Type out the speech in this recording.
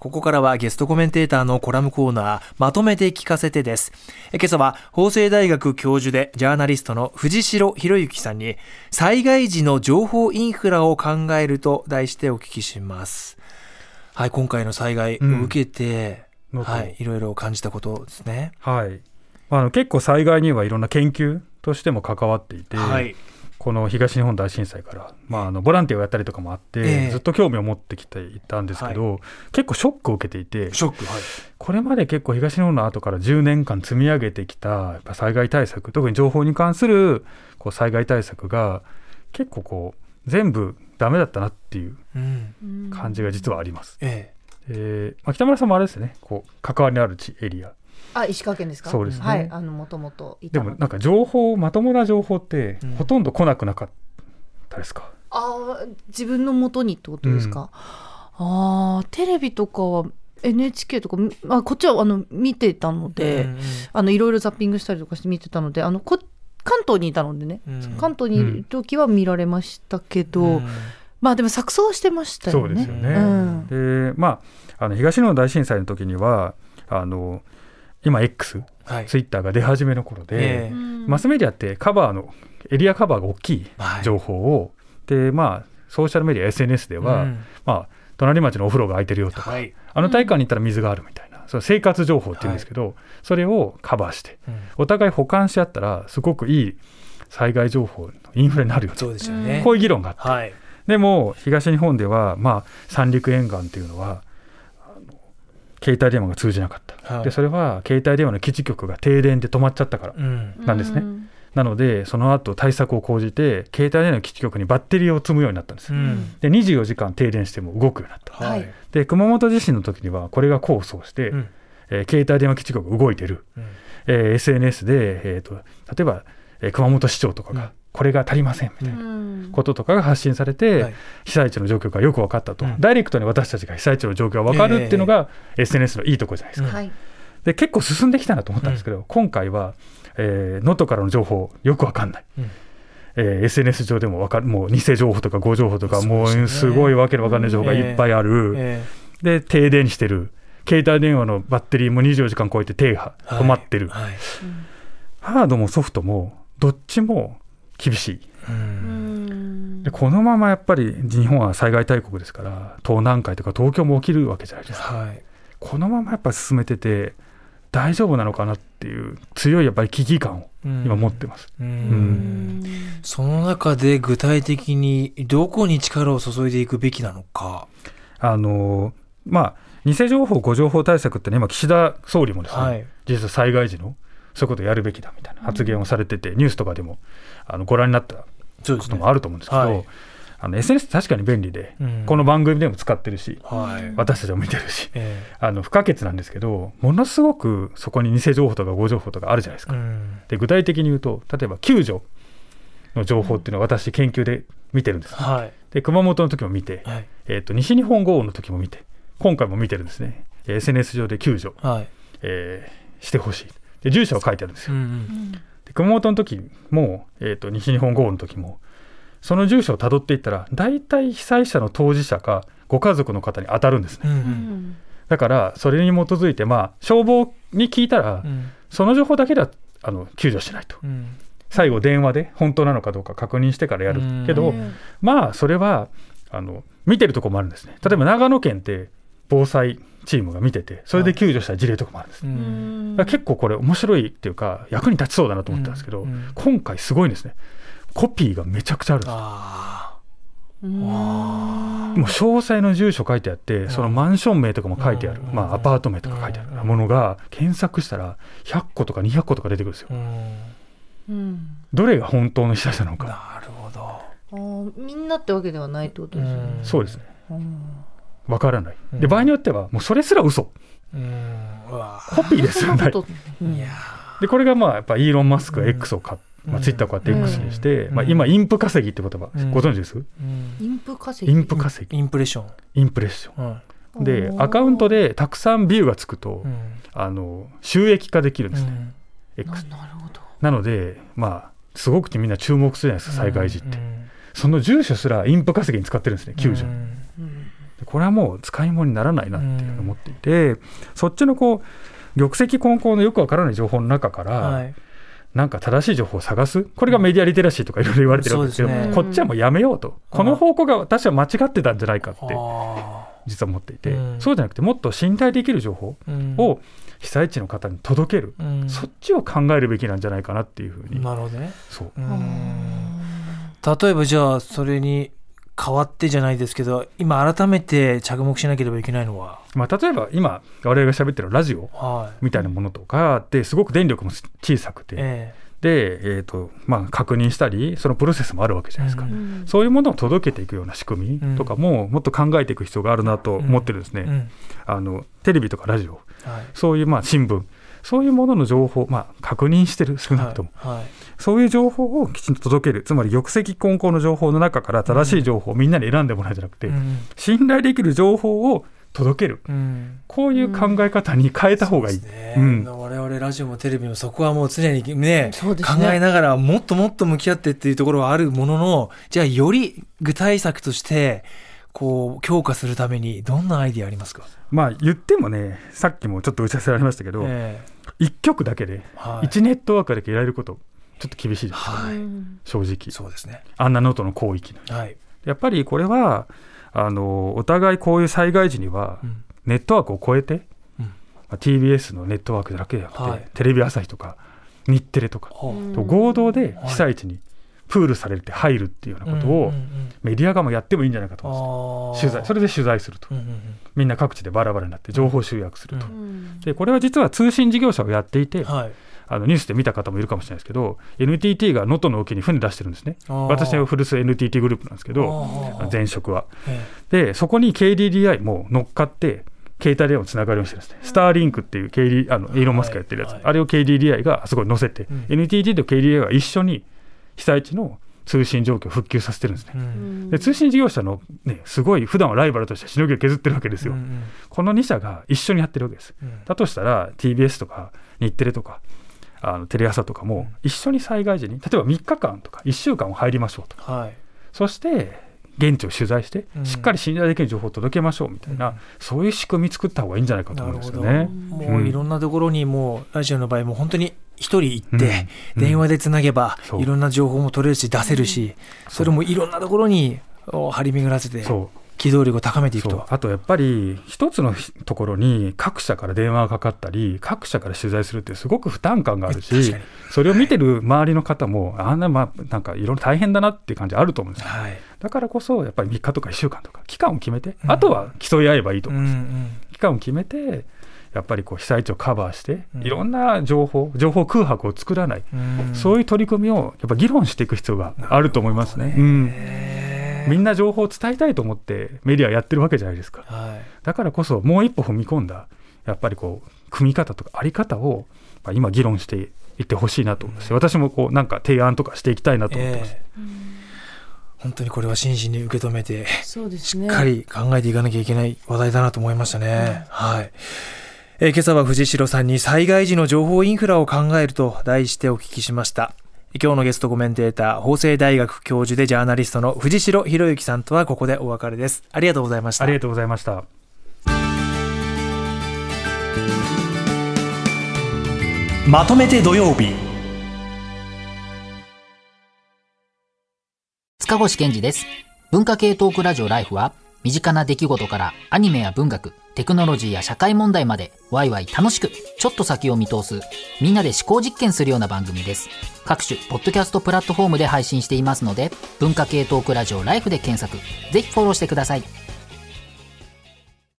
ここからはゲストコメンテーターのコラムコーナー、まとめて聞かせてです。今朝は、法政大学教授でジャーナリストの藤代博之さんに、災害時の情報インフラを考えると題してお聞きします。はい、今回の災害を受けて、うん、はい、いろいろ感じたことですね。はい。あの結構災害にはいろんな研究としても関わっていて、はい、この東日本大震災から、まあ、あのボランティアをやったりとかもあって、えー、ずっと興味を持ってきていたんですけど、はい、結構ショックを受けていてショック、はい、これまで結構東日本の後から10年間積み上げてきたやっぱ災害対策特に情報に関するこう災害対策が結構こう全部ダメだったなっていう感じが実はあります。うん、え。ー、まあ、北村さんもあれですね。こう関わりのある地エリアあ石川県ですか？そうですね、はい、あのもともとで。もなんか情報まともな情報って、ほとんど来なくなかったですか？あ自分のもとにってことですか、うん、あテレビとかは NHK とか、まあ、こっちはあの見てたので、あのいろいろザッピングしたりとかして見てたのであのこ関東にいたのでね、うん、関東にいる時は見られましたけど、うん、まあでも錯綜してましたよね。そうですよね、うん、でまああの東日本大震災の時にはあの今 X、はい、ツイッターが出始めの頃で、えー、マスメディアってカバーのエリアカバーが大きい情報を、はい、でまあソーシャルメディア SNS では、うん、まあ隣町のお風呂が空いてるよとか、はい、あの体育館に行ったら水があるみたいな、その生活情報っていうんですけど、はい、それをカバーして、うん、お互い補完し合ったらすごくいい災害情報のインフレになるよそうですよね。こういう議論があって、はい、でも東日本では、まあ、三陸沿岸っていうのは携帯電話が通じなかった、はい、でそれは携帯電話の基地局が停電で止まっちゃったから。なんですね。うん、なのでその後対策を講じて携帯電話の基地局にバッテリーを積むようになったんです、うん、で24時間停電しても動くようになった、はい、で熊本地震の時にはこれが功を奏して、うん、えー、携帯電話基地局動いてる、うん、えー、SNS で、えーと、例えば、えー、熊本市長とかが、これが足りませんみたいな。こととかが発信されて、被災地の状況がよく分かったと、ダイレクトに私たちが被災地の状況が分かるっていうのが SNS のいいとこじゃないですか。で結構進んできたなと思ったんですけど、今回は能登、からの情報よく分かんない。えー、SNS 上でも分かるもう偽情報とか誤情報とかもうすごいわけの分かんない情報がいっぱいある、で停電してる。携帯電話のバッテリーも24時間超えて停波止まってる、ハードもソフトもどっちも厳しい。でこのままやっぱり日本は災害大国ですから東南海とか東京も起きるわけじゃないですか、はい、このままやっぱり進めてて大丈夫なのかなっていう強いやっぱり危機感を今持ってます、うん、その中で具体的にどこに力を注いでいくべきなのか。あのまあ偽情報誤情報対策って、ね、今岸田総理もですね、はい、実は災害時のそういうことをやるべきだみたいな発言をされてて、ニュースとかでもあのご覧になったこともあると思うんですけど、ねはい、あの SNS 確かに便利で、うん、この番組でも使ってるし、はい、私たちも見てるし、えー、あの不可欠なんですけどものすごくそこに偽情報とか誤情報とかあるじゃないですか。うん、で具体的に言うと例えば救助の情報っていうのは私研究で見てるんです、ね、はい、で熊本の時も見て、はい、えーと、西日本豪雨の時も見て今回も見てるんですね。SNS 上で救助、はい。えー、してほしいで住所が書いてあるんですよ。うんうん。で熊本の時も、えーと、西日本豪雨の時もその住所をたどっていったら大体被災者の当事者かご家族の方に当たるんですね。うんうん、だからそれに基づいて、まあ、消防に聞いたら、うん、その情報だけではあの救助しないと。うん。最後電話で本当なのかどうか確認してからやる。けど、まあそれはあの見てるとこもあるんですね。例えば長野県って防災チームが見ててそれで救助した事例とかもあるんです、はい、結構これ面白いっていうか役に立ちそうだなと思ったんですけど、うん。うん、今回すごいんですね。コピーがめちゃくちゃあるんですもう詳細の住所書いてあってそのマンション名とかも書いてある、まあ、アパート名とか書いてある。ものが検索したら100個とか200個とか出てくるんですよ。どれが本当の被災者なのか。なるほど。みんなってわけではないってことですね。そうですね。わからない。で場合によってはもうそれすら嘘。うん、コピーですよね。でこれがまあやっぱイーロン・マスクが X を買って。まあ、ツイッターこうやって X にして、まあ、今インプ稼ぎって言葉ご存知です、インプ稼ぎ？インプ稼ぎ。インプレッション。インプレッション、でアカウントでたくさんビューがつくと、あの収益化できるんですね、X なるほど。なのでまあすごくみんな注目するじゃないですか災害時って、その住所すらインプ稼ぎに使ってるんですね救助、これはもう使い物にならないなっていう思っていて、そっちのこう玉石混交のよくわからない情報の中から、はい。なんか正しい情報を探す？これがメディアリテラシーとかいろいろ言われてるわけですけど、ね、こっちはもうやめようと。この方向が私は間違ってたんじゃないかって実は思っていて、そうじゃなくてもっと信頼できる情報を被災地の方に届ける、そっちを考えるべきなんじゃないかなっていうふうに。なるほどね。そう。例えばじゃあそれに変わってじゃないですけど今改めて着目しなければいけないのは、まあ、例えば今我々が喋ってるラジオみたいなものとかですごく電力も小さくて、えで、えーとまあ、確認したりそのプロセスもあるわけじゃないですか、うん、そういうものを届けていくような仕組みとかももっと考えていく必要があるなと思ってるんですね、うん、あのテレビとかラジオ、はい、そういうまあ新聞。そういうものの情報、まあ、確認してる少なくとも、はい。はい、そういう情報をきちんと届ける。つまり玉石混交の情報の中から正しい情報をみんなに選んでもらうんじゃなくて、うん、信頼できる情報を届ける、うん、こういう考え方に変えた方がいい、ね。うん、我々ラジオもテレビもそこはもう常にね、ね、考えながらもっともっと向き合ってっていうところはあるもののじゃあより具体策としてこう強化するためにどんなアイディアありますか？まあ言ってもねさっきもちょっと打ち合わせありましたけど、えー、1局だけで、はい、1ネットワークだけやれることちょっと厳しいです、はい、正直。そうですね。あんな能登の広域の、はい、やっぱりこれはあのお互いこういう災害時には、ネットワークを超えて、うん。まあ、TBS のネットワークだけじゃなくて、はい、テレビ朝日とか日テレとかと合同で被災地にプールされて入るっていうようなことをメディア側もやってもいいんじゃないかと思うんです取材それで取材すると、みんな各地でバラバラになって情報集約すると、でこれは実は通信事業者をやっていて、はいあのニュースで見た方もいるかもしれないですけど NTT が能登の沖に船出してるんですね。私の古巣 NTT グループなんですけど前職は。でそこに KDDI も乗っかって携帯電話つながるようにしてるんですね、スターリンクっていう KD あのイーロン・マスクがやってるやつ、はい、あれを KDDI がすごい載せて、うん、NTT と KDDI が一緒に被災地の通信状況を復旧させてるんですね。うん、で通信事業者の、ね、すごい普段はライバルとしてしのぎを削ってるわけですよ。うん、この2社が一緒にやってるわけです。だとしたら TBS とか日テレとかあのテレ朝とかも一緒に災害時に例えば3日間とか1週間入りましょうと、はい、そして現地を取材して、しっかり信頼できる情報を届けましょうみたいな、うん、そういう仕組み作った方がいいんじゃないかと思うんですよね。もういろんなところにもうラジオの場合も本当に一人行って、電話でつなげば、いろんな情報も取れるし出せるし、それもいろんなところに張り巡らせて機動力を高めていくと。あとやっぱり一つのところに各社から電話がかかったり各社から取材するってすごく負担感があるしそれを見てる周りの方もあんなまあなんかいろいろ大変だなっていう感じあると思うんですよ、はい、だからこそやっぱり3日とか1週間とか期間を決めて、あとは競い合えばいいと思うんです、うんうん、期間を決めてやっぱりこう被災地をカバーして、いろんな情報、情報空白を作らない、うん、そういう取り組みをやっぱ議論していく必要があると思いますね。うんみんな情報を伝えたいと思ってメディアやってるわけじゃないですか、はい、だからこそもう一歩踏み込んだやっぱりこう組み方とかあり方を今議論していってほしいなと思います、うん、私もこうなんか提案とかしていきたいなと思ってます。えー本当にこれは真摯に受け止めて、ね、しっかり考えていかなきゃいけない話題だなと思いましたね。うん、はい。えー、今朝は藤代さんに災害時の情報インフラを考えると題してお聞きしました。今日のゲストコメンテーター、法政大学教授でジャーナリストの藤代博之さんとはここでお別れです。ありがとうございました。ありがとうございました。まとめて土曜日。塚越健二です。文化系トークラジオライフは、身近な出来事からアニメや文学、テクノロジーや社会問題までワイワイ楽しくちょっと先を見通すみんなで思考実験するような番組です。各種ポッドキャストプラットフォームで配信していますので文化系トークラジオライフで検索。ぜひフォローしてください。